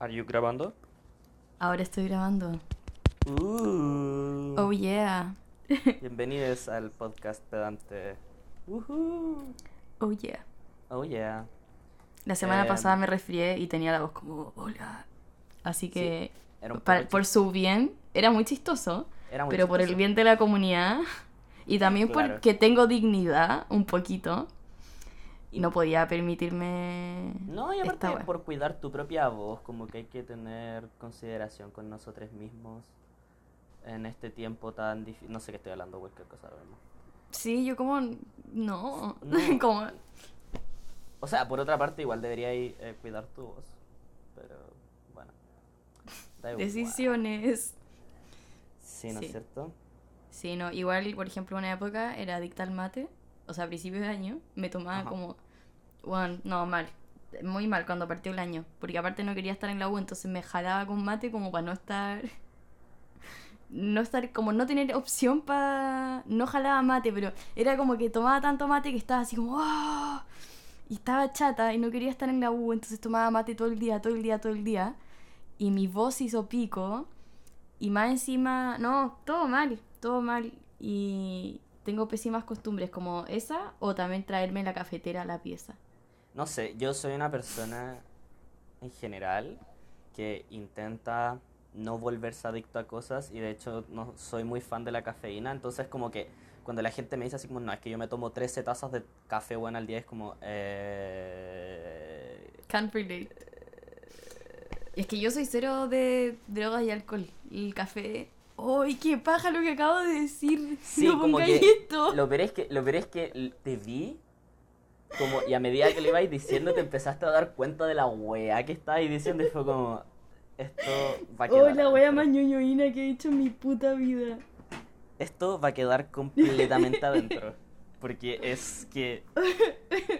Are you grabando? Ahora estoy grabando. Uh, Oh yeah. Bienvenidos al podcast pedante. Ujú. Oh yeah. Oh yeah. La semana Em. pasada me resfrié y tenía la voz como hola. Así que Era un para- poco por su bien era muy chistoso, era muy pero por el bien de la comunidad y también Claro. porque tengo dignidad un poquito y no podía permitirme No, y aparte por cuidar tu propia voz, como que hay que tener consideración con nosotros mismos en este tiempo tan difícil. No sé qué estoy hablando, cualquier cosa, verdad. Sí, yo como no, No. como O sea, por otra parte, igual deberíais eh, cuidar tu voz. Pero, bueno. Da igual. decisiones. Sí, ¿no es Sí. cierto? Sí, no, igual, por ejemplo, una época era adicta al mate, o sea, a principios de año, me tomaba Ajá. como, bueno, no, mal, muy mal cuando partió el año, porque aparte no quería estar en la U, entonces me jalaba con mate como para no estar, no estar, como no tener opción para, no jalaba mate, pero era como que tomaba tanto mate que estaba así como, ¡ah! y estaba chata y no quería estar en la U, entonces tomaba mate todo el día, todo el día, todo el día, y mi voz hizo pico. Y más encima, no, todo mal, todo mal. Y tengo pésimas costumbres como esa o también traerme la cafetera a la pieza. No sé, yo soy una persona en general que intenta no volverse adicto a cosas y de hecho no soy muy fan de la cafeína, entonces como que cuando la gente me dice así como, no, es que yo me tomo 13 tazas de café bueno al día, es como, eh... Can't relate. Es que yo soy cero de drogas y alcohol. El café. ¡Ay, qué paja lo que acabo de decir! Sí, no como que esto. lo peor es que, lo peor es que te vi como, y a medida que le ibais diciendo te empezaste a dar cuenta de la weá que estabas diciendo y fue como, esto va a quedar ¡Oh, la wea más ñoñoína que he hecho en mi puta vida! Esto va a quedar completamente adentro. Porque es que.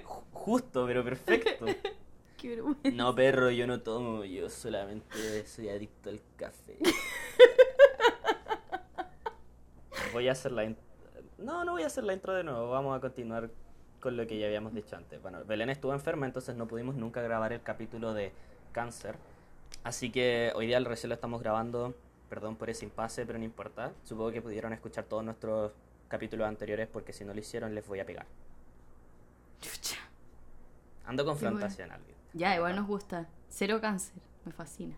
ju- Justo, pero perfecto. ¡Qué vergüenza! No, perro, yo no tomo, yo solamente soy adicto al café. Voy a hacer la intro. No, no voy a hacer la intro de nuevo. Vamos a continuar con lo que ya habíamos dicho antes. Bueno, Belén estuvo enferma, entonces no pudimos nunca grabar el capítulo de cáncer. Así que hoy día recién lo estamos grabando. Perdón por ese impasse, pero no importa. Supongo que pudieron escuchar todos nuestros capítulos anteriores porque si no lo hicieron les voy a pegar. Ando Qué bueno. confrontacional. Ya, igual nos gusta. Cero cáncer. Me fascina.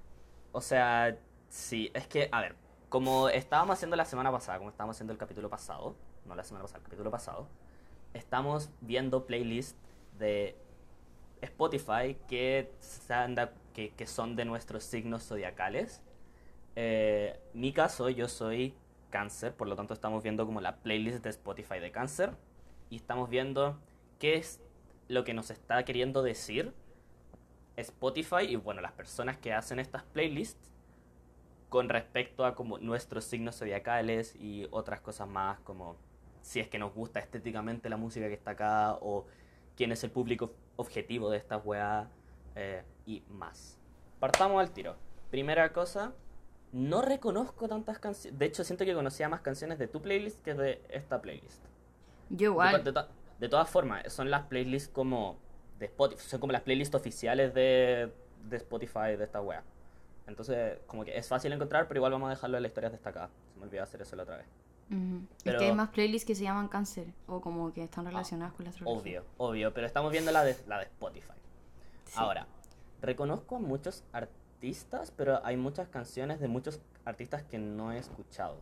O sea, sí, es que, a ver, como estábamos haciendo la semana pasada, como estábamos haciendo el capítulo pasado, no la semana pasada, el capítulo pasado, estamos viendo playlists de Spotify que, que, que son de nuestros signos zodiacales. Eh, mi caso, yo soy cáncer, por lo tanto estamos viendo como la playlist de Spotify de cáncer y estamos viendo qué es lo que nos está queriendo decir Spotify y bueno, las personas que hacen estas playlists con respecto a como nuestros signos zodiacales y otras cosas más como si es que nos gusta estéticamente la música que está acá o quién es el público objetivo de esta weá eh, y más. Partamos al tiro. Primera cosa, no reconozco tantas canciones. De hecho, siento que conocía más canciones de tu playlist que de esta playlist. Yo De, igual. de to- de todas formas, son las playlists como de Spotify, son como las playlists oficiales de, de Spotify de esta wea. Entonces, como que es fácil encontrar, pero igual vamos a dejarlo en las historias destacadas. Se me olvidó hacer eso la otra vez. Ujú. Es Pero- que hay más playlists que se llaman cáncer o como que están relacionadas con la astrología. Obvio, obvio, pero estamos viendo la de, la de Spotify. Sí. Ahora, reconozco a muchos artistas, pero hay muchas canciones de muchos artistas que no he escuchado.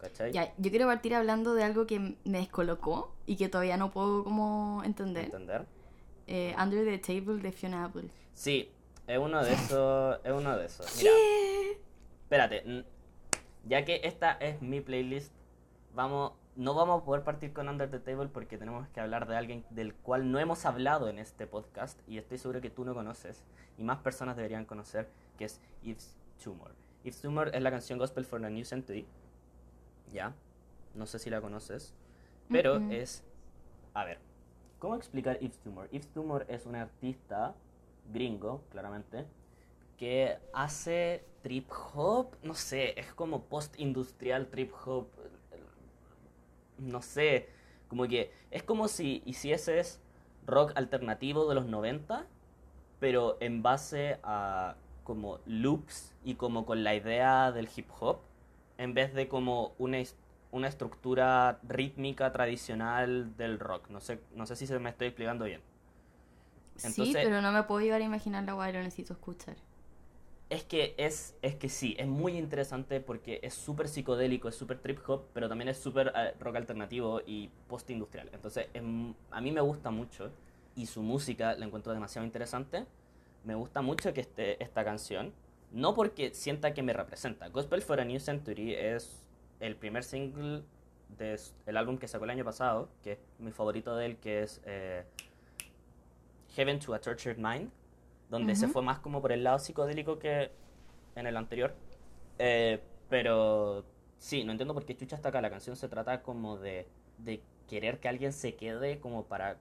¿Cachai? Ya, yo quiero partir hablando de algo que me descolocó y que todavía no puedo como entender. ¿Entender? Eh, Under the Table de Fiona Apple. Sí, es uno de esos, es uno de esos. Mira, Espérate, ya que esta es mi playlist, vamos, no vamos a poder partir con Under the Table porque tenemos que hablar de alguien del cual no hemos hablado en este podcast y estoy seguro que tú no conoces y más personas deberían conocer, que es Yves Tumor. Yves Tumor es la canción Gospel for the New Century, ya, no sé si la conoces, pero es, a ver, ¿cómo explicar Yves Tumor? Yves Tumor es un artista gringo, claramente, que hace trip hop, no sé, es como post-industrial trip hop, no sé, como que es como si hicieses rock alternativo de los 90, pero en base a como loops y como con la idea del hip hop, en vez de como una, una estructura rítmica tradicional del rock. No sé, no sé si se me estoy explicando bien. Sí, pero no me puedo llegar a imaginar la weá, lo necesito escuchar. Es que es, es que sí, es muy interesante porque es súper psicodélico, es súper trip hop, pero también es súper eh, rock alternativo y post-industrial. Entonces, es a mí me gusta mucho y su música la encuentro demasiado interesante. Me gusta mucho que esté esta canción, no porque sienta que me representa. Gospel for a New Century es el primer single del álbum que sacó el año pasado, que es mi favorito de él, que es eh, Heaven to a Tortured Mind, donde se fue más como por el lado psicodélico que en el anterior. Eh, pero sí, no entiendo por qué Chucha está acá. La canción se trata como de, de querer que alguien se quede como para,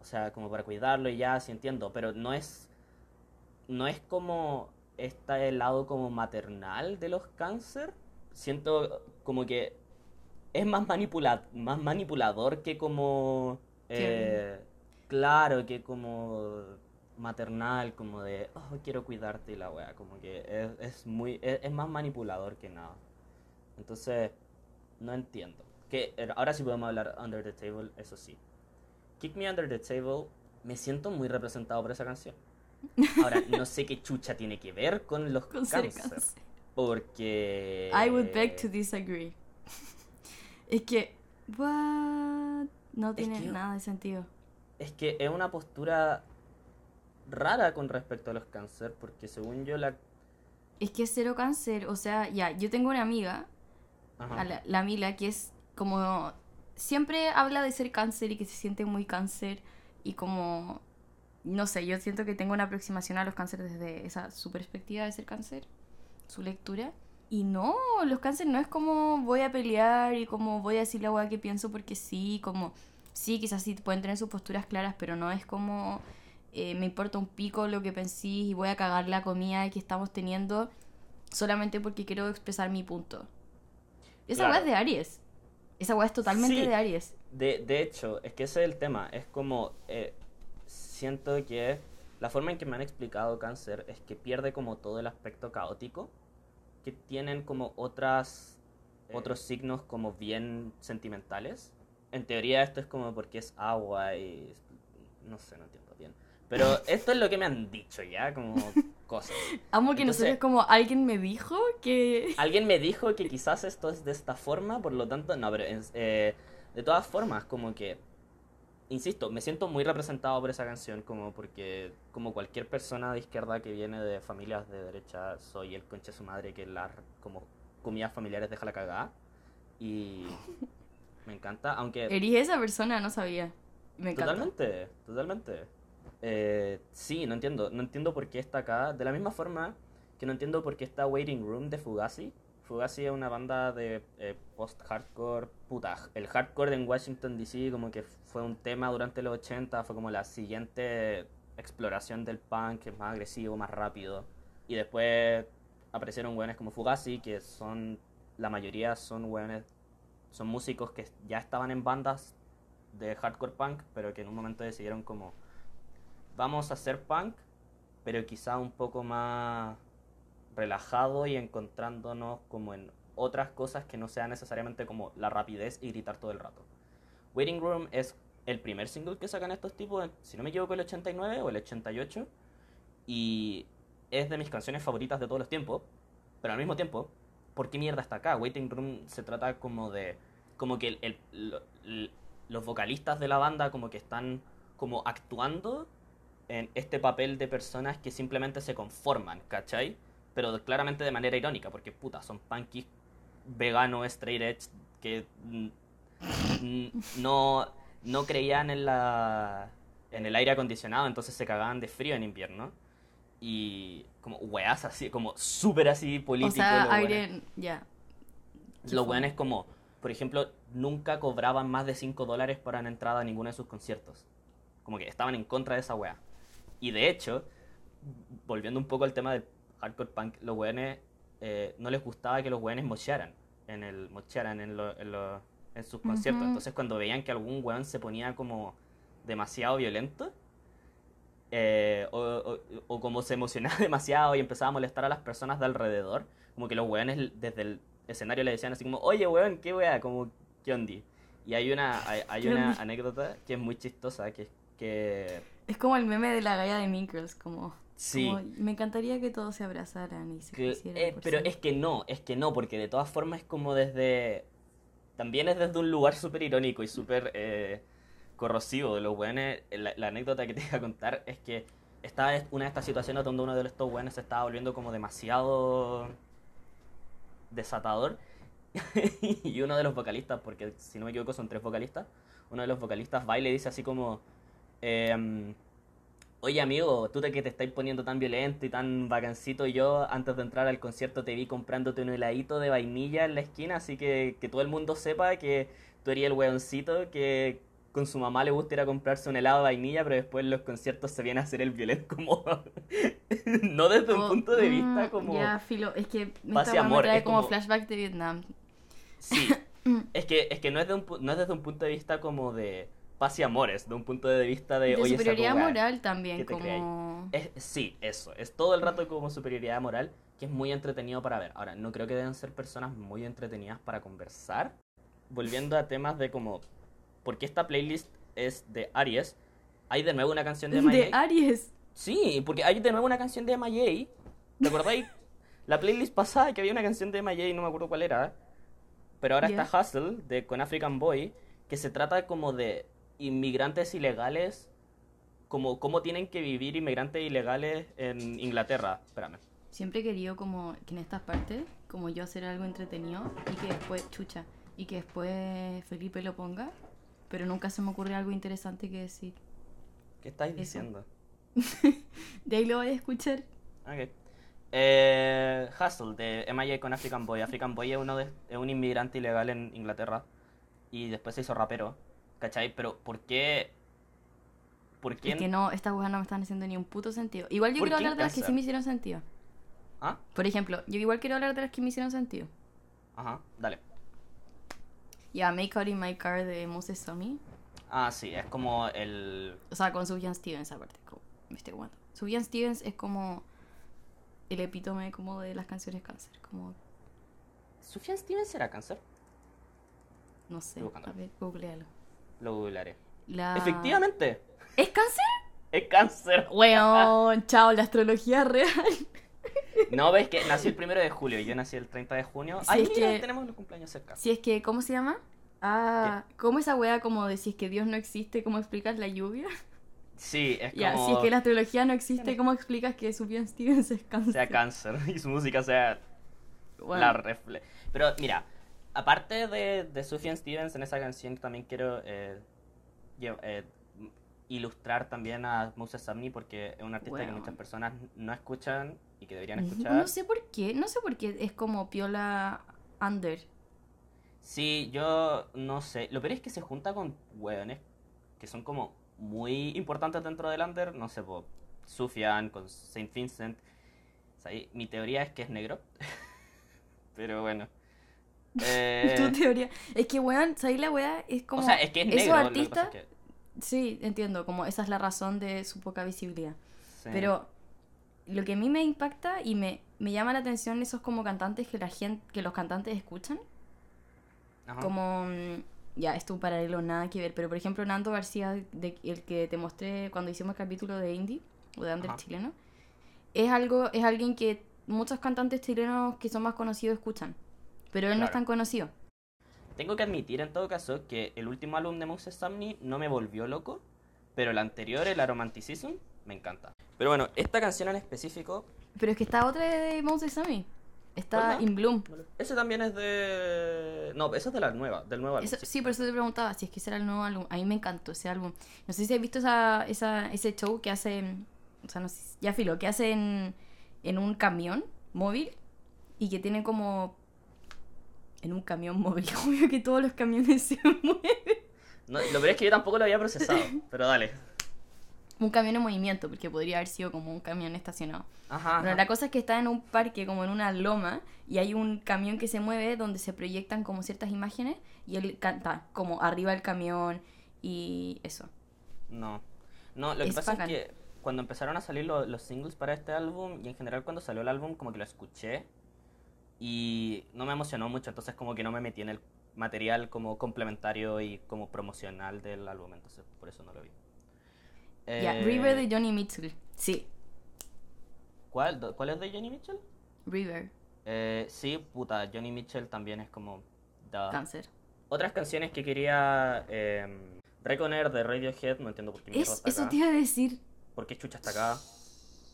o sea, como para cuidarlo y ya, sí entiendo, pero no es, no es como este lado como maternal de los cáncer. Siento como que es más, manipula más manipulador que como... eh, claro, que como maternal, como de, oh, quiero cuidarte y la wea, como que es, es muy, es, es más manipulador que nada. Entonces, no entiendo. Que eh, ahora sí podemos hablar Under the Table, eso sí. Kick Me Under the Table, me siento muy representado por esa canción. Ahora, no sé qué chucha tiene que ver con los Con ser cáncer, cáncer. porque... I would beg to disagree. es que, what? No tiene que- nada de sentido. Es que es una postura rara con respecto a los cáncer, porque según yo la... Es que es cero cáncer, o sea, ya, yo tengo una amiga, a la, la Mila, que es como... Siempre habla de ser cáncer y que se siente muy cáncer y como... No sé, yo siento que tengo una aproximación a los cánceres desde esa su perspectiva de ser cáncer, su lectura. Y no, los cánceres no es como voy a pelear y como voy a decir la hueá que pienso porque sí, como... Sí, quizás sí pueden tener sus posturas claras, pero no es como... eh, me importa un pico lo que pensís y voy a cagar la comida que estamos teniendo solamente porque quiero expresar mi punto. Esa Claro. weá es de Aries. Esa weá es totalmente Sí. de Aries. De, de hecho, es que ese es el tema. Es como. eh, siento que la forma en que me han explicado cáncer es que pierde como todo el aspecto caótico. Que tienen como otras. Otros signos como bien sentimentales. En teoría, esto es como porque es agua y. No sé, no entiendo bien. Pero esto es lo que me han dicho ya, como cosas. Amo que Entonces- nosotros como alguien me dijo que... Alguien me dijo que quizás esto es de esta forma, por lo tanto, no, pero eh, de todas formas, como que, insisto, me siento muy representado por esa canción, como porque, como cualquier persona de izquierda que viene de familias de derecha, soy el conche su madre que las como comidas familiares deja la cagada. Y me encanta, aunque... Eres esa persona, no sabía. Me encanta. Totalmente, totalmente. Eh, sí, no entiendo. No entiendo por qué está acá. De la misma forma que no entiendo por qué está Waiting Room de Fugazi. Fugazi es una banda de eh, post-hardcore. Puta, el hardcore en Washington DC como que fue un tema durante los 80. Fue como la siguiente exploración del punk, que es más agresivo, más rápido. Y después aparecieron hueones como Fugazi, que son... La mayoría son hueones... Son músicos que ya estaban en bandas de hardcore punk, pero que en un momento decidieron como vamos a hacer punk, pero quizá un poco más relajado y encontrándonos como en otras cosas que no sean necesariamente como la rapidez y gritar todo el rato. Waiting Room es el primer single que sacan estos tipos, si no me equivoco el 89 o el 88, y es de mis canciones favoritas de todos los tiempos, pero al mismo tiempo, ¿por qué mierda está acá? Waiting Room se trata como de, como que el- el- los vocalistas de la banda como que están como actuando en este papel de personas que simplemente se conforman, ¿cachai? Pero claramente de manera irónica, porque puta, son punkies veganos, straight edge, que no, no creían en la en el aire acondicionado, entonces se cagaban de frío en invierno. Y como weas así, como súper así O político. sea, los aire... Ya. Weones como, por ejemplo, nunca cobraban más de 5 dólares para una entrada a ninguno de sus conciertos. Como que estaban en contra de esa wea. Y de hecho, volviendo un poco al tema del hardcore punk, los weones eh, no les gustaba que los weones mochearan en el mochearan en, lo- en, lo- en sus conciertos. Entonces cuando veían que algún weón se ponía como demasiado violento, eh, o, o- o como se emocionaba demasiado y empezaba a molestar a las personas de alrededor, como que los weones desde el escenario le decían así como, oye weón, qué wea, como, ¿qué ondi? Y hay una, hay, hay ¿Qué una ondi? anécdota que es muy chistosa, que es que... Es como el meme de la galla de Mean Girls, como, Sí. como, me encantaría que todos se abrazaran y se Que- quisieran eh, pero siempre". es que no, es que no, porque de todas formas es como desde... También es desde un lugar súper irónico y súper eh, corrosivo de los weones. La, la anécdota que te iba a contar es que estaba una de estas situaciones donde uno de estos weones se estaba volviendo como demasiado desatador. y uno de los vocalistas, porque si no me equivoco son tres vocalistas, uno de los vocalistas va y le dice así como... em, Oye amigo, tú que te estáis poniendo tan violento y tan vacancito, yo antes de entrar al concierto te vi comprándote un heladito de vainilla en la esquina, así que que todo el mundo sepa que tú eres el weoncito que con su mamá le gusta ir a comprarse un helado de vainilla, pero después en los conciertos se viene a hacer el violento como... no desde un Oh, punto de mm, vista como... Ya, filo, es que paz y weá me amor, trae es como, como- flashback de Vietnam. Sí, es que, es que no, es de un, no es desde un punto de vista como de paz y amores, de un punto de vista de... De oye, esa superioridad weá". moral también, ¿qué te como... Es, sí, eso. Es todo el rato como superioridad moral, que es muy entretenido para ver. Ahora, no creo que deben ser personas muy entretenidas para conversar. Volviendo a temas de como, ¿por qué esta playlist es de Aries? Hay de nuevo una canción de De MIA. Aries. Sí, porque hay de nuevo una canción de MIA. ¿Te acordáis? La playlist pasada que había una canción de MIA, no me acuerdo cuál era. Pero ahora Ya. está Hustle, de Con African Boy, que se trata como de inmigrantes ilegales, como cómo tienen que vivir inmigrantes ilegales en Inglaterra. Espérame. Siempre he querido como que en estas partes, como yo hacer algo entretenido y que después, chucha, y que después Felipe lo ponga, pero nunca se me ocurre algo interesante que decir. ¿Qué estáis Eso. diciendo? De ahí lo voy a escuchar. Ok. Eh, Hustle, de MIA con African Boy. African Boy es, uno de, es un inmigrante ilegal en Inglaterra y después se hizo rapero. ¿Cachai? Pero ¿por qué? ¿Por qué? Es que no, estas weas no me están haciendo ni un puto sentido. Igual yo ¿Por quiero hablar de las que sí me hicieron sentido. ¿Ah? Por ejemplo, yo igual quiero hablar de las que me hicieron sentido. Ajá, dale. Ya, Make Out in My Car de Moses Somi. Ah, sí, es como el... O sea, con Sufjan Stevens aparte. Como, me estoy jugando. Sufjan Stevens es como el epítome como de las canciones cáncer. Como, ¿Sufjan Stevens será cáncer? no sé. A ver, googlealo. Lo googlearé. La... Efectivamente, ¿Es cáncer? es cáncer. Weón, chao, la astrología real. No, ves que nací el primero de julio y yo nací el 30 de junio. Ay, es mira, que- tenemos los cumpleaños cerca. Si es que, ¿cómo se llama? Ah, ¿cómo esa wea como de si es que Dios no existe, cómo explicas la lluvia? Sí, es Ya, como... si es que la astrología no existe, ¿cómo explicas que Sufjan Stevens es cáncer? sea cáncer y su música sea Bueno, la refle... Pero mira, aparte de, de Sufjan Stevens en esa canción, también quiero eh, eh, ilustrar también a Moses Sumney porque es un artista que muchas personas no escuchan y que deberían escuchar. no sé por qué, no sé por qué es como piola under. Sí, yo no sé. Lo peor es que se junta con hueones que son como muy importantes dentro del under. No sé, po, Sufjan con Saint Vincent. O sea, y mi teoría es que es negro. Pero bueno. Eh, Tu teoría. Es que, weón, ¿sabes la wea? Es como. o sea, es que es esos negro. lo que artistas. pasa es que- Sí, entiendo, como esa es la razón de su poca visibilidad. sí. Pero lo que a mí me impacta y me, me llama la atención esos como cantantes que la gente, que los cantantes escuchan. Ajá. Como mm, ya, esto es un paralelo, nada que ver. Pero por ejemplo, Nando García, de, el que te mostré cuando hicimos el capítulo de indie, o de under Ajá. chileno, es algo, es alguien que muchos cantantes chilenos que son más conocidos escuchan. Pero él no es tan conocido. Tengo que admitir en todo caso que el último álbum de Moses Sumney no me volvió loco, pero el anterior, el Aromanticism, me encanta. Pero bueno, esta canción en específico, Pero es que está otra de Moses Sammy. Está. In Bloom. ese también es de... No, eso es de la nueva, del nuevo álbum. Eso- sí. sí, por eso te preguntaba si es que ese era el nuevo álbum. A mí me encantó ese álbum. No sé si has visto esa, esa, ese show que hace. O sea, no sé, ya filo, que hace en, en un camión móvil y que tiene como. En un camión móvil. Obvio que todos los camiones se mueven. No, lo peor es que yo tampoco lo había procesado, pero dale. Un camión en movimiento, porque podría haber sido como un camión estacionado. Ajá. Bueno, ajá. la cosa es que está en un parque, como en una loma, y hay un camión que se mueve donde se proyectan como ciertas imágenes y él canta como arriba del camión y eso. No. No, lo que Es pasa bacán. es que cuando empezaron a salir lo- los singles para este álbum y en general cuando salió el álbum como que lo escuché y no me emocionó mucho, entonces como que no me metí en el material como complementario y como promocional del álbum, entonces por eso no lo vi. Ya, Eh, River de Johnny Mitchell. Sí, ¿cuál, ¿Cuál es de Johnny Mitchell? River, Eh, sí, puta, Johnny Mitchell también es como... da. cáncer. Otras canciones que quería eh, Reconer de Radiohead, no entiendo por qué Es, está eso acá. te iba a decir. ¿Por qué chucha está acá?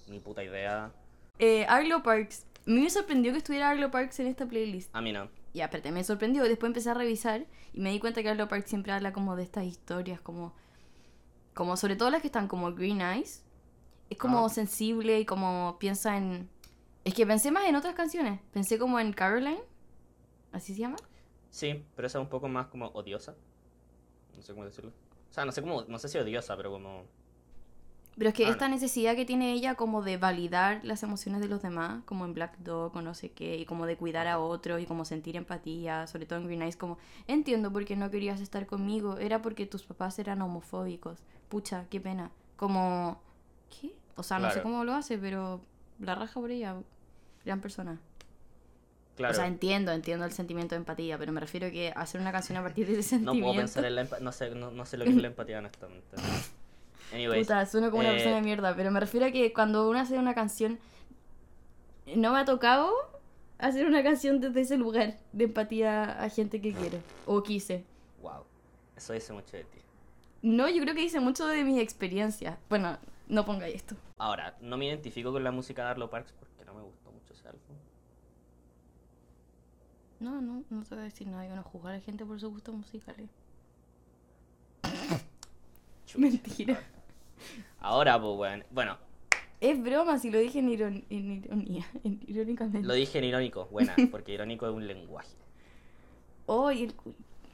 Ni puta idea. Eh, Arlo Parks. A mí me sorprendió que estuviera Arlo Parks en esta playlist. A mí no. Ya, espérate, me sorprendió. Después empecé a revisar y me di cuenta que Arlo Parks siempre habla como de estas historias, como. Como sobre todo las que están como Green Eyes. Es como Ah. sensible y como piensa en. Es que pensé más en otras canciones. Pensé como en Caroline. ¿Así se llama? Sí, pero esa es un poco más como odiosa. No sé cómo decirlo. O sea, no sé cómo, no sé si odiosa, pero como... Pero es que esta no. necesidad que tiene ella como de validar las emociones de los demás, como en Black Dog o no sé qué, y como de cuidar a otro y como sentir empatía, sobre todo en Green Eyes, como entiendo por qué no querías estar conmigo, era porque tus papás eran homofóbicos. Pucha, qué pena. Como, ¿qué? O sea, no sé cómo lo hace, pero la raja por ella, gran persona. Claro, O sea, entiendo, entiendo el sentimiento de empatía, pero me refiero que hacer una canción a partir de ese no sentimiento... puedo pensar en la empatía. No sé, no, no sé lo que es la empatía, honestamente. Anyways, Puta, sueno como una eh, persona de mierda, pero me refiero a que cuando uno hace una canción, no me ha tocado hacer una canción desde ese lugar de empatía a gente que quiero o quise. wow. Eso dice mucho de ti. No, yo creo que dice mucho de mis experiencias. Bueno, no pongáis esto. Ahora, no me identifico con la música de Arlo Parks porque no me gustó mucho ese álbum. No, no, no te voy a decir nada. Yo no juzgar a gente por sus gustos musicales. Chucha. Mentira. Ahora, pues, bueno. Bueno, Es broma si lo dije en, iron- en ironía, en- irónicamente. lo dije en irónico. Buena, porque irónico es un lenguaje. Oh, y el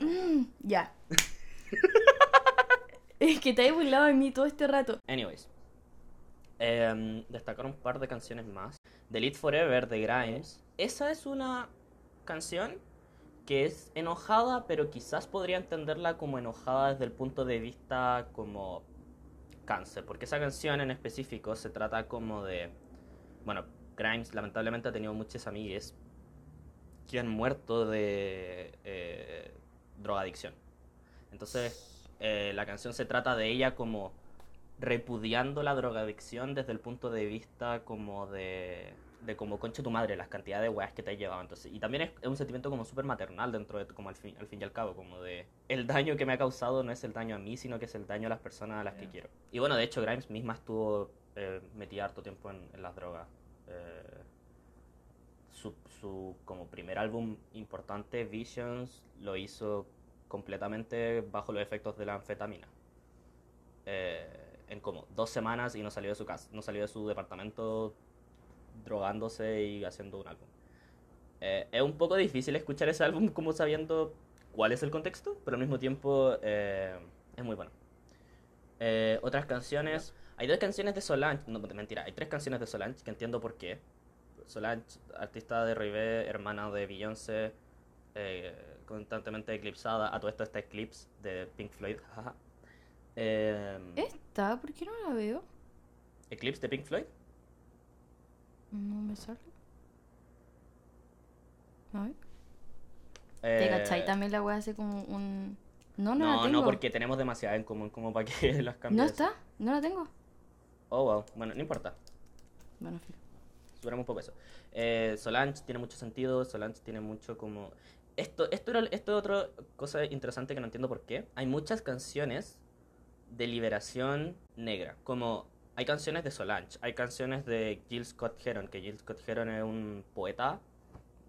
Mm, ya. es que te has burlado de mí todo este rato. Anyways. em, destacar un par de canciones más. Delete Forever de Grimes. Esa es una canción que es enojada, pero quizás podría entenderla como enojada desde el punto de vista como Porque esa canción en específico se trata como de... Bueno, Grimes lamentablemente ha tenido muchas amigues que han muerto de eh, drogadicción. Entonces, eh, la canción se trata de ella como repudiando la drogadicción desde el punto de vista como de, de como concha tu madre, las cantidades de weas que te has llevado. Entonces, y también es, es un sentimiento como súper maternal dentro de, como al fin, al fin y al cabo, como de el daño que me ha causado no es el daño a mí, sino que es el daño a las personas a las que quiero. Y bueno, de hecho, Grimes misma estuvo eh, metida harto tiempo en, en las drogas. Eh, su, su como primer álbum importante, Visions, lo hizo completamente bajo los efectos de la anfetamina. Eh, en como dos semanas y no salió de su casa, no salió de su departamento drogándose y haciendo un álbum. Eh, es un poco difícil escuchar ese álbum como sabiendo cuál es el contexto, pero al mismo tiempo eh, es muy bueno. Eh, otras canciones, hay dos canciones de Solange, no, mentira, hay tres canciones de Solange que entiendo por qué. Solange, artista de Rivé, hermana de Beyoncé, eh, constantemente eclipsada. A todo esto está Eclipse de Pink Floyd. jaja. Eh, ¿Esta? ¿Por qué no la veo? Eclipse de Pink Floyd. No me sale. A ver. Eh, ¿Te cachai? También la wea hace como un... No, no, la no, tengo. no, porque tenemos demasiado en común como para que las ¿No cambies. está? ¿No la tengo? Oh, wow. Bueno, no importa. Bueno, filo. Superamos un poco eso. Eh, Solange tiene mucho sentido. Solange tiene mucho como. Esto, esto, era, esto es otra cosa interesante que no entiendo por qué. Hay muchas canciones de liberación negra. Como hay canciones de Solange, hay canciones de Jill Scott Heron, que Jill Scott Heron es un poeta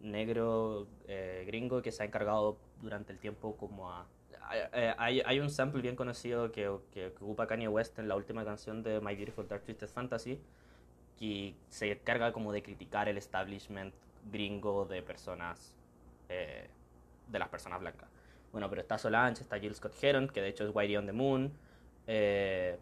negro eh, gringo que se ha encargado durante el tiempo como a... hay- eh, Hay, hay un sample bien conocido que, que, que ocupa Kanye West en la última canción de My Beautiful Dark Twisted Fantasy que se encarga como de criticar el establishment gringo de personas eh, de las personas blancas. Bueno, pero está Solange, está Jill Scott Heron, que de hecho es Whitey on the Moon, eh,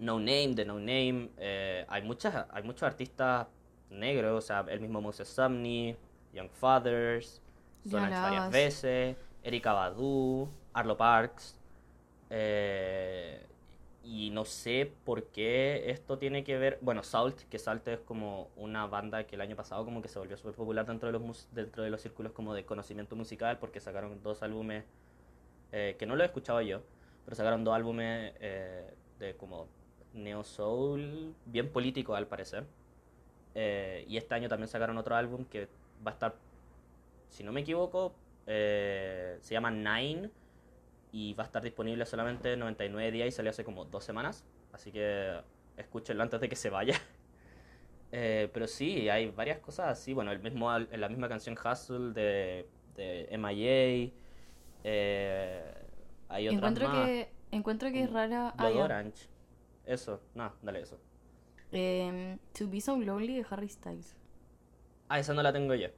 No Name, de No Name, eh, hay muchas, hay muchos artistas negros, o sea, el mismo Moses Sumney, Young Fathers, Solange varias veces, Erika Badu, Arlo Parks, eh, y no sé por qué esto tiene que ver. Bueno, Salt, que Salt es como una banda que el año pasado como que se volvió súper popular dentro de los mus- dentro de los círculos como de conocimiento musical porque sacaron dos álbumes eh, que no lo he escuchado yo, pero sacaron dos álbumes eh, de como neo soul, bien político al parecer. Eh, y este año también sacaron otro álbum que va a estar, si no me equivoco, eh, se llama Nine y va a estar disponible solamente 99 días y salió hace como dos semanas. Así que escúchenlo antes de que se vaya. Eh, pero sí, hay varias cosas así. Bueno, el mismo, la misma canción Hustle de, de MIA. eh, hay otras Encuentro más. que, encuentro que es rara. Blood. Orange. Eso, no, dale eso. Em, to Be So Lonely de Harry Styles. Ah, esa no la tengo yo.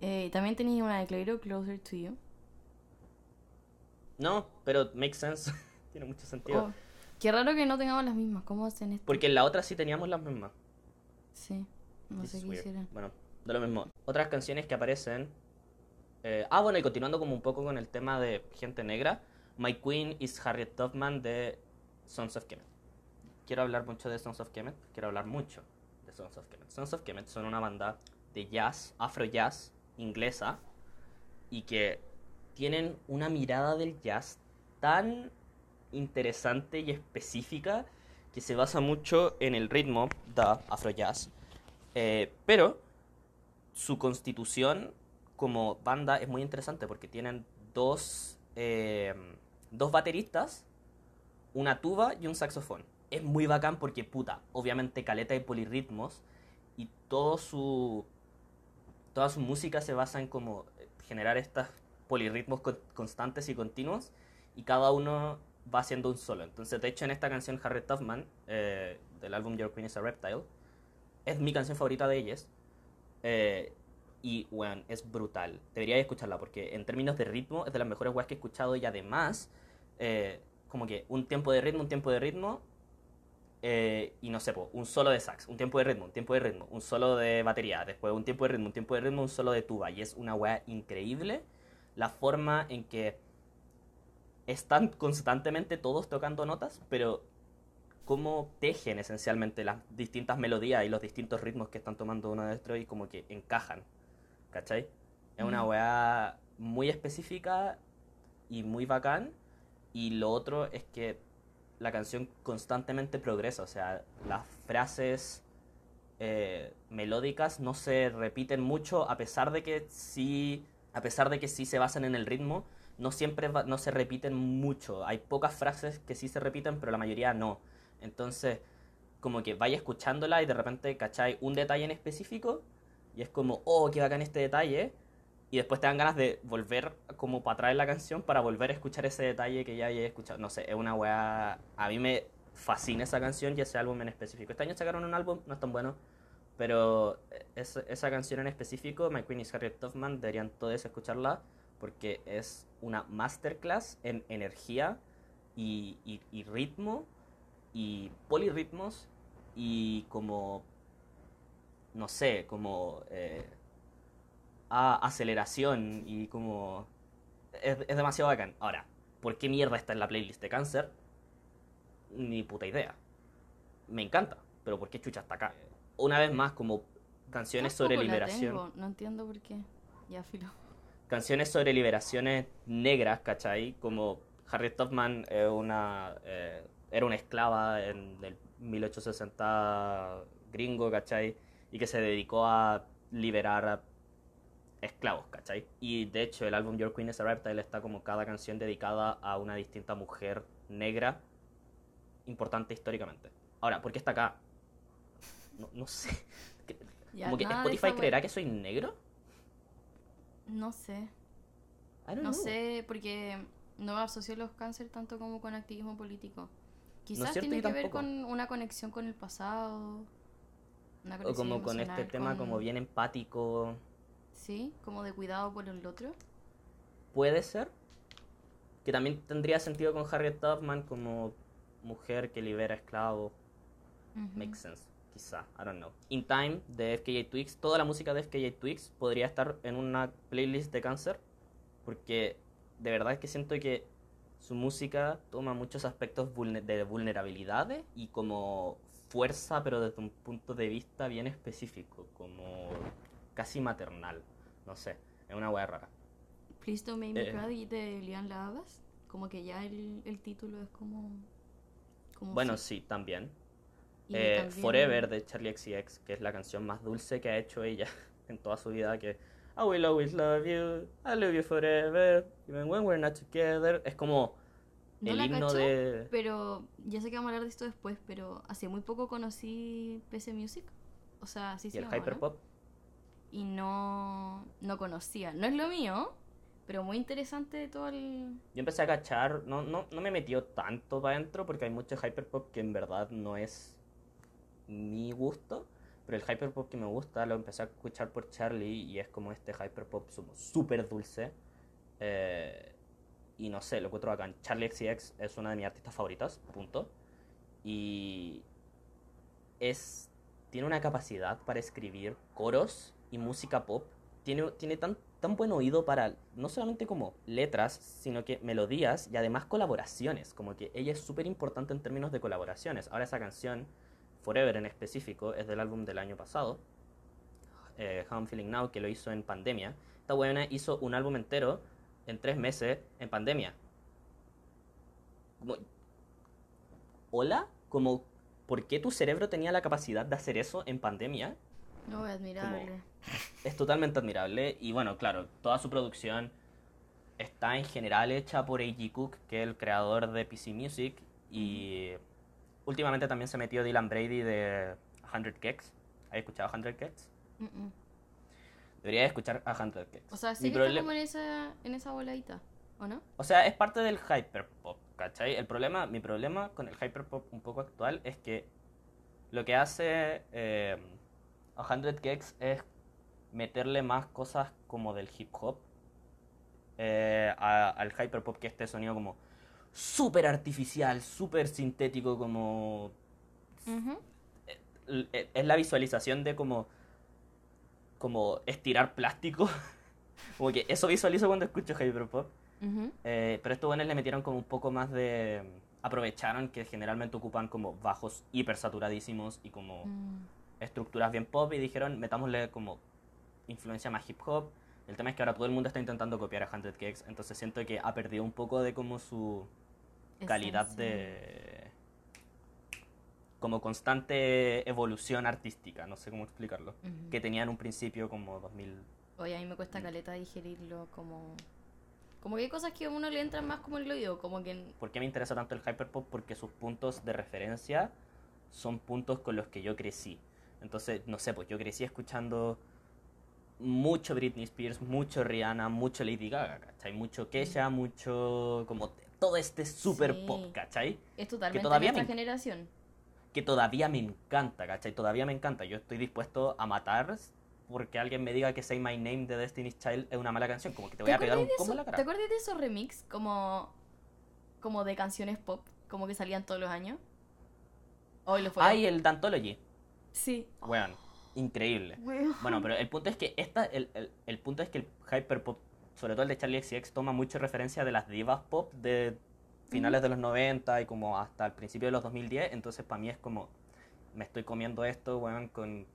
Eh, también tenía una de Clairo, Closer to You. No, pero makes sense. Tiene mucho sentido. Oh, qué raro que no tengamos las mismas. ¿Cómo hacen esto? Porque en la otra sí teníamos las mismas. Sí, no This sé qué weird. hicieron. Bueno, de lo mismo. Otras canciones que aparecen. eh, ah, bueno, y continuando como un poco con el tema de gente negra. My Queen is Harriet Tubman de Sons of Kemet. Quiero hablar mucho de Sons of Kemet. Quiero hablar mucho de Sons of Kemet. Sons of Kemet son una banda de jazz, afro jazz, inglesa. Y que tienen una mirada del jazz tan interesante y específica que se basa mucho en el ritmo de afro jazz. Eh, pero su constitución como banda es muy interesante porque tienen dos, eh, dos bateristas, una tuba y un saxofón. Es muy bacán porque, puta, obviamente caleta de polirritmos y todo su, toda su música se basa en como generar estos polirritmos con- constantes y continuos y cada uno va haciendo un solo. Entonces, de hecho, en esta canción Harriet Tubman eh, del álbum Your Queen is a Reptile, es mi canción favorita de ellas. Eh, y, weón, es brutal. Deberíais escucharla porque en términos de ritmo es de las mejores weas que he escuchado y además, eh, como que un tiempo de ritmo, un tiempo de ritmo eh, y no sé, po, un solo de sax, un tiempo de ritmo, un tiempo de ritmo, un solo de batería, después un tiempo de ritmo, un tiempo de ritmo, un solo de tuba. Y es una wea increíble la forma en que están constantemente todos tocando notas, pero cómo tejen esencialmente las distintas melodías y los distintos ritmos que están tomando uno de estos y como que encajan. ¿Cachai? Es una Mm. weá muy específica y muy bacán. Y lo otro es que la canción constantemente progresa, o sea, las frases eh, melódicas no se repiten mucho a pesar de que sí, a pesar de que sí se basan en el ritmo, no siempre no se repiten mucho. Hay pocas frases que sí se repiten, pero la mayoría no. Entonces, como que vaya escuchándola y de repente cachai un detalle en específico y es como, oh, qué bacán este detalle. Y después te dan ganas de volver como para atrás la canción para volver a escuchar ese detalle que ya hayas escuchado. No sé, es una weá... A mí me fascina esa canción y ese álbum en específico. Este año sacaron un álbum, no es tan bueno, pero es- esa canción en específico, My Queen is Harriet Tubman, deberían todos escucharla porque es una masterclass en energía y, y- ritmo y polirritmos y como, no sé, como eh, a- aceleración y como... Es, es demasiado bacán. Ahora, ¿por qué mierda está en la playlist de cáncer? Ni puta idea. Me encanta, pero ¿por qué chucha está acá? Una vez más, como canciones sobre la liberación tengo, No entiendo por qué. Ya, filo. canciones sobre liberaciones negras, ¿cachai? Como Harriet Tubman eh, una, eh, era una esclava en el 1860 gringo, ¿cachai? Y que se dedicó a liberar a esclavos, ¿cachai? Y de hecho el álbum Your Queen is a Reptile está como cada canción dedicada a una distinta mujer negra importante históricamente. Ahora, ¿por qué está acá? No, no sé. Ya, como que Spotify creerá que soy negro? No sé. I don't No know. sé, porque no asocio los cáncer tanto como con activismo político. Quizás cierto, tiene que ver con una conexión con el pasado. Una O como con este tema como bien empático. Sí, como de cuidado por el otro. Puede ser. Que también tendría sentido con Harriet Tubman como mujer que libera esclavos. Ujú. Makes sense. Quizá. I don't know. In Time de FKJ Twigs. Toda la música de FKJ Twigs podría estar en una playlist de cáncer. Porque de verdad es que siento que su música toma muchos aspectos de vulnerabilidades y como fuerza, pero desde un punto de vista bien específico, como casi maternal. No sé, es una wea rara. Please Don't Make Me Eh. Cry de Lian Lavas. Como que ya el, el título es como. como Bueno, sí. sí, también. Y Eh, también- Forever de Charlie XCX, que es la canción más dulce que ha hecho ella en toda su vida, que I will always love you, I love you forever, even when we're not together. Es como No el la himno cacho, de... Pero ya sé que vamos a hablar de esto después, pero hace muy poco conocí PC Music. O sea, sí Y se el llama, ¿no? hyperpop. Y no, no conocía. No es lo mío, pero muy interesante todo el... Yo empecé a cachar, no, no, no me metió tanto para adentro porque hay mucho hyperpop que en verdad no es mi gusto, pero el hyperpop que me gusta lo empecé a escuchar por Charlie y es como este hyperpop súper dulce. eh, y no sé, lo encuentro bacán. Charlie XCX es una de mis artistas favoritas, punto. Y es, tiene una capacidad para escribir coros y música pop. Tiene, tiene tan, tan buen oído para no solamente como letras, sino que melodías y además colaboraciones. Como que ella es súper importante en términos de colaboraciones. Ahora esa canción, Forever en específico, es del álbum del año pasado, eh, How I'm Feeling Now, que lo hizo en pandemia. Esta buena hizo un álbum entero en tres meses en pandemia. ¿Hola? Como, ¿por qué tu cerebro tenía la capacidad de hacer eso en pandemia? No, es admirable. Es totalmente admirable. Y bueno, claro, toda su producción está en general hecha por A.G. Cook, que es el creador de PC Music. Y últimamente también se metió Dylan Brady de 100 Gex. ¿Has escuchado 100 Gex? Mm, mm. Debería escuchar a 100 Gex. O sea, sí Mi que está como en esa, en esa voladita, ¿o no? O sea, es parte del hyperpop, ¿cachai? El problema, mi problema con el hyperpop un poco actual es que lo que hace eh, 100 Gex es meterle más cosas como del hip hop eh, a- al hyperpop, que este sonido como súper artificial, súper sintético, como... Ujú. l- e, Es la visualización de como... como estirar plástico. como que eso visualizo cuando escucho hyperpop. Eh, pero estos buenos le metieron como un poco más de... Aprovecharon que generalmente ocupan como bajos hiper saturadísimos y como Mm. Estructuras bien pop y dijeron metámosle como influencia más hip hop. El tema es que ahora todo el mundo está intentando copiar a 100 Gex, entonces siento que ha perdido un poco de como su calidad Esencia. de... como constante evolución artística, no sé cómo explicarlo. Ujú. Que tenía en un principio como 2000... Oye, a mí me cuesta caleta digerirlo como... Como que hay cosas que a uno le entran más como el oído, como que... ¿Por qué me interesa tanto el hyperpop? Porque sus puntos de referencia son puntos con los que yo crecí. Entonces, no sé, pues yo crecí escuchando mucho Britney Spears, mucho Rihanna, mucho Lady Gaga, ¿cachai? Mucho Kesha, mucho como todo este super Sí. pop, ¿cachai? Es totalmente todavía nuestra me- generación. Que todavía me encanta, ¿cachai? Todavía me encanta. Yo estoy dispuesto a matar porque alguien me diga que Say My Name de Destiny's Child es una mala canción. Como que te voy a pegar un combo en la cara. ¿Te acuerdas de esos remix como, como de canciones pop? Como que salían todos los años. Hoy lo fue. Ay, el Dantology. Sí. Weón, increíble. Weón. Bueno, pero el punto es que esta, el, el, el punto es que el hyperpop, sobre todo el de Charlie XCX, toma mucha referencia de las divas pop de finales de los 90 y como hasta el principio de los 2010. Entonces, para mí es como, me estoy comiendo esto, weón, con,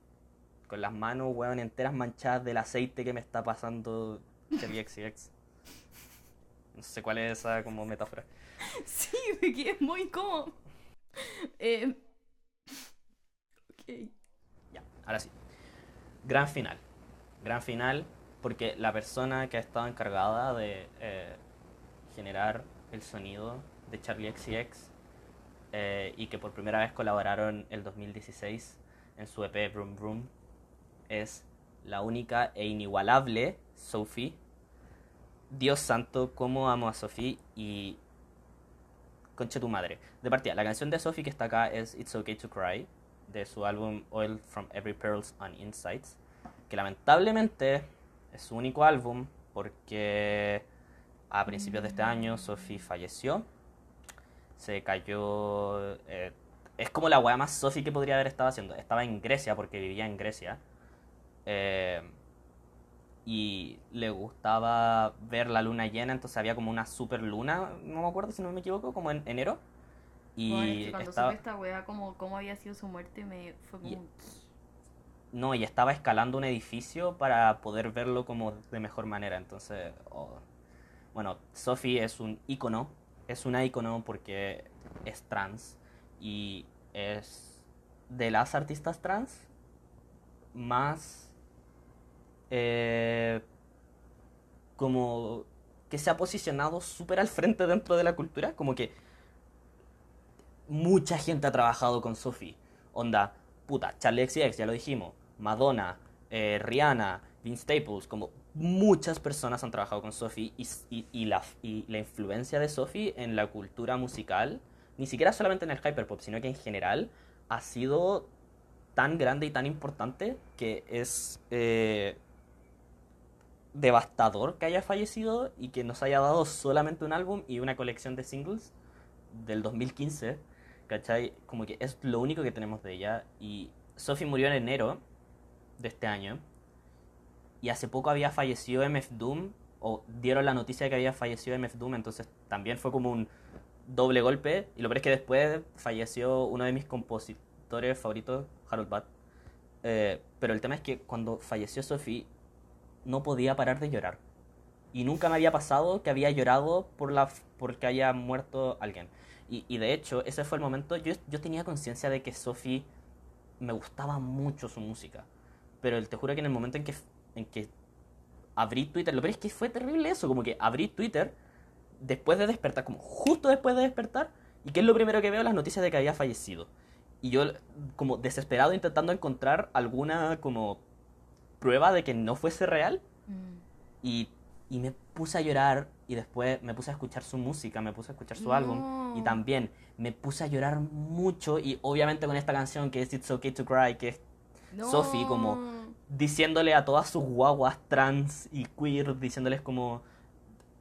con las manos, weón, enteras manchadas del aceite que me está pasando Charlie XCX. No sé cuál es esa como metáfora. Sí, me quedé muy como... Eh... Ya, ahora sí. Gran final. Gran final porque la persona que ha estado encargada de eh, generar el sonido de Charlie XCX eh, y que por primera vez colaboraron el 2016 en su EP Vroom Vroom es la única e inigualable Sophie. Dios santo, cómo amo a Sophie y conche tu madre. De partida, la canción de Sophie que está acá es It's Okay to Cry de su álbum Oil from Every Pearls on Insights, que lamentablemente es su único álbum porque a principios de este año Sophie falleció, se cayó, eh, es como la weá más Sophie que podría haber estado haciendo, estaba en Grecia porque vivía en Grecia, eh, y le gustaba ver la luna llena, entonces había como una super luna, no me acuerdo si no me equivoco, como en enero. Y Bueno, es que cuando estaba, supe esta weá, como cómo había sido su muerte, me fue como... Y- no, y estaba escalando un edificio para poder verlo como de mejor manera. Entonces, oh. bueno, Sophie es un ícono, es una ícono porque es trans y es de las artistas trans más eh, como que se ha posicionado súper al frente dentro de la cultura, como que mucha gente ha trabajado con Sophie. Onda, puta, Charlie XCX, ya lo dijimos, Madonna, eh, Rihanna, Vince Staples, como muchas personas han trabajado con Sophie y, la influencia de Sophie en la cultura musical, ni siquiera solamente en el hyperpop, sino que en general ha sido tan grande y tan importante que es eh, devastador que haya fallecido y que nos haya dado solamente un álbum y una colección de singles del 2015, ¿cachai? Como que es lo único que tenemos de ella. Y Sophie murió en enero de este año. Y hace poco había fallecido MF Doom, o dieron la noticia de que había fallecido MF Doom, entonces también fue como un doble golpe. Y lo peor es que después falleció uno de mis compositores favoritos, Harold Budd. Eh, pero el tema es que cuando falleció Sophie, no podía parar de llorar. Y nunca me había pasado que había llorado por la, porque haya muerto alguien. Y, y de hecho, ese fue el momento, yo, yo tenía conciencia de que Sophie me gustaba mucho su música. Pero te juro que en el momento en que, en que abrí Twitter, lo peor es que fue terrible eso, como que abrí Twitter después de despertar, como justo después de despertar, y que es lo primero que veo las noticias de que había fallecido. Y yo como desesperado intentando encontrar alguna como prueba de que no fuese real, Mm. y, y me puse a llorar y después me puse a escuchar su música, me puse a escuchar su álbum y también me puse a llorar mucho y obviamente con esta canción que es It's Okay to Cry, que es Sophie como diciéndole a todas sus guaguas trans y queer, diciéndoles como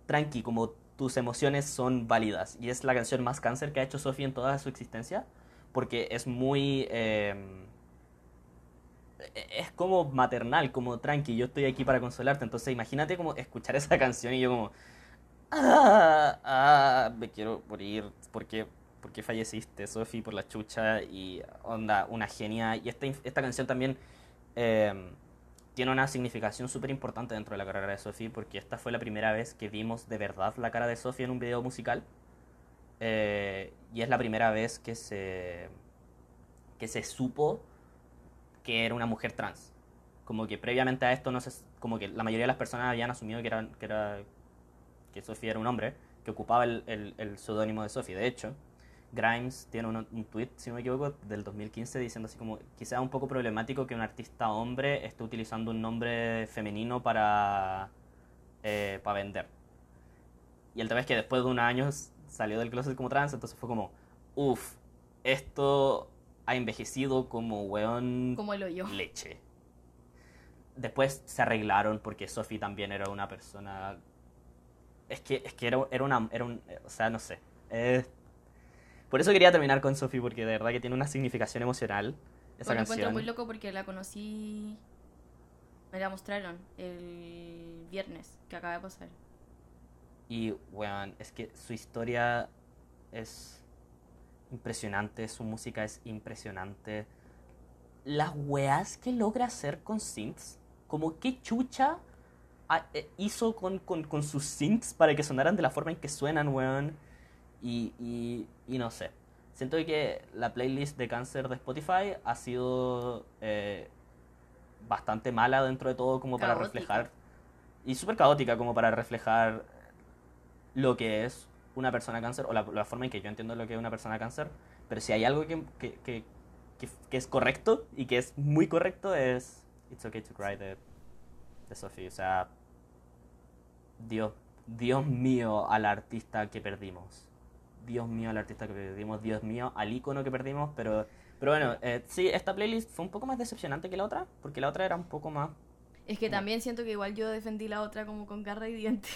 tranqui, como tus emociones son válidas. Y es la canción más cáncer que ha hecho Sophie en toda su existencia, porque es muy... eh, es como maternal, como tranqui, yo estoy aquí para consolarte. Entonces imagínate como escuchar esa canción y yo como... Ah, ah, me quiero morir porque porque falleciste, Sophie, por la chucha y onda, una genia. Y esta, esta canción también eh, tiene una significación súper importante dentro de la carrera de Sophie porque esta fue la primera vez que vimos de verdad la cara de Sophie en un video musical. Eh, y es la primera vez que se, que se supo que era una mujer trans. Como que previamente a esto no se, como que la mayoría de las personas habían asumido que era, que era que Sophie era un hombre que ocupaba el, el, el seudónimo de Sophie. De hecho, Grimes tiene un, un tweet, si no me equivoco, del 2015 diciendo así como quizá un poco problemático que un artista hombre esté utilizando un nombre femenino para, eh, para vender. Y el tema es que después de unos años salió del closet como trans, entonces fue como, uff, esto ha envejecido como weón Como el hoyo. leche. Después se arreglaron porque Sophie también era una persona. Es que, es que era, era una. Era un, o sea, no sé. Eh, por eso quería terminar con Sophie, porque de verdad que tiene una significación emocional esa Bueno, encuentro canción. muy loco porque la conocí. Me la mostraron el viernes que acaba de pasar. Y, weón, es que su historia es impresionante, su música es impresionante. Las weas que logra hacer con synths, como qué chucha ha- eh, hizo con, con, con sus synths para que sonaran de la forma en que suenan, weón. Y, y, y no sé. Siento que la playlist de cáncer de Spotify ha sido eh, bastante mala dentro de todo como para Caótica. reflejar. Y súper caótica como para reflejar lo que es una persona cáncer o la, la forma en que yo entiendo lo que es una persona cáncer. Pero si hay algo que, que, que, que, que es correcto y que es muy correcto es It's Okay to Cry de, de Sophie. O sea, Dios, Dios mío al artista que perdimos. Dios mío al artista que perdimos. Dios mío al icono que perdimos. Pero, pero bueno, eh, sí, esta playlist fue un poco más decepcionante que la otra. Porque la otra era un poco más Es que también siento que igual yo defendí la otra como con garra y diente.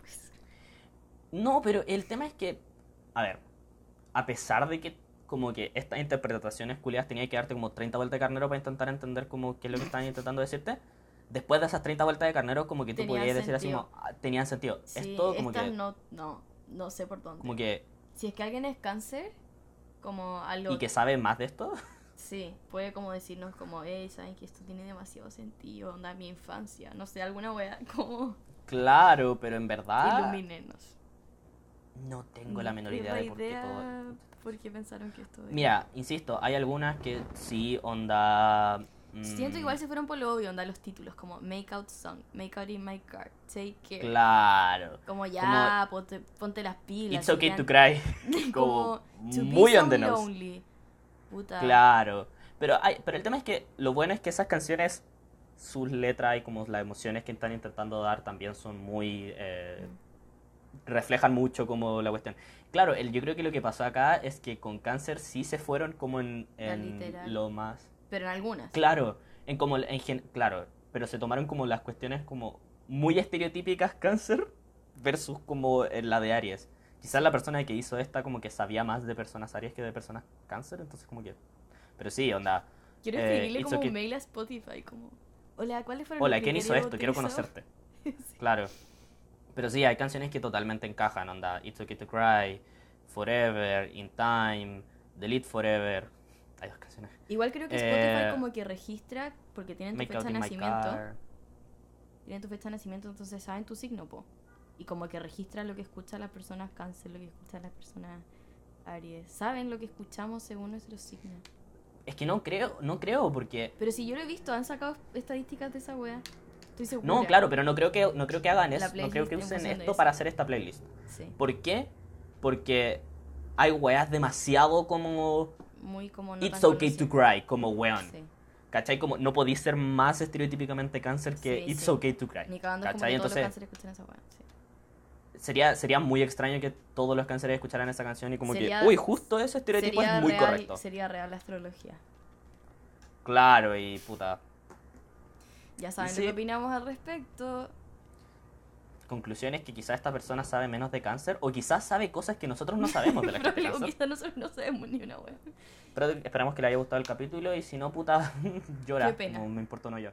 Pues, No, pero el tema es que, a ver, a pesar de que como que estas interpretaciones culiadas tenía que darte como 30 vueltas de carnero para intentar entender como qué es lo que estaban intentando decirte, después de esas 30 vueltas de carnero, como que tú Tenían podías decir así sentido. como, ah, tenían sentido. Sí, Esto como estas que, no, no, no sé por dónde. como que, Si es que alguien es cáncer, como algo... y que sabe más de esto. Sí, puede como decirnos como, hey, saben que esto tiene demasiado sentido, onda mi infancia, no sé, alguna wea, como Claro, pero en verdad ilumínenos. no tengo la menor idea de por qué todo... por qué pensaron que esto... Mira, insisto, hay algunas que sí, onda... Siento mm, que igual se fueron por lo obvio, onda los títulos, como Make Out Song, Make Out in My Car, Take Care. Claro. Como ya, ponte, ponte las pilas. It's okay to cry. como muy so on the nose. lonely. Puta. Claro. Pero, hay, pero el tema es que lo bueno es que esas canciones, sus letras y como las emociones que están intentando dar también son muy... eh, reflejan mucho como la cuestión. Claro, el, yo creo que lo que pasó acá es que con cáncer sí se fueron como en, en lo más... Pero en algunas. Claro, en como en gen- claro, pero se tomaron como las cuestiones como muy estereotípicas cáncer versus como en la de Aries. Quizás la persona que hizo esta como que sabía más de personas Aries que de personas cáncer, entonces como que... Pero sí, onda. Quiero eh, escribirle como okay. un mail a Spotify, como... Hola, ¿cuáles fueron Hola, los ¿quién hizo esto? Quiero utilizados?" conocerte. Sí. Claro. Pero sí, hay canciones que totalmente encajan, onda. It's okay to cry, Forever, In Time, Delete Forever. Hay dos canciones. Igual creo que Spotify Eh, como que registra, porque tienen tu fecha de nacimiento. Tienen tu fecha de nacimiento, entonces saben tu signo, po. Y como que registra lo que escucha las personas cáncer, lo que escucha las personas Aries. Saben lo que escuchamos según nuestros signos. Es que no creo, no creo porque Pero si yo lo he visto, han sacado estadísticas de esa wea. Estoy segura. No, claro, pero no creo que no creo que hagan eso, no creo que en usen esto para hacer esta playlist. Sí. ¿Por qué? Porque hay weas demasiado como Muy como no It's tan okay to cry, como weón. Sí. ¿Cachai? Como no podéis ser más estereotípicamente cáncer que Sí, It's sí. okay to cry. Ni cagando como ¿Cachai? todos los Entonces escuchan esa. Sí. sería, sería muy extraño que todos los cánceres escucharan esa canción y como Sería- que, uy, justo ese estereotipo es muy real, correcto. Sería real la astrología. Claro, y puta. Ya saben lo que opinamos al respecto. Conclusión es que quizás esta persona sabe menos de cáncer o quizás sabe cosas que nosotros no sabemos de la gente cáncer. quizás nosotros no sabemos ni una wea. Pero esperamos que le haya gustado el capítulo y si no, puta, llora. Qué pena. No me importa no yo.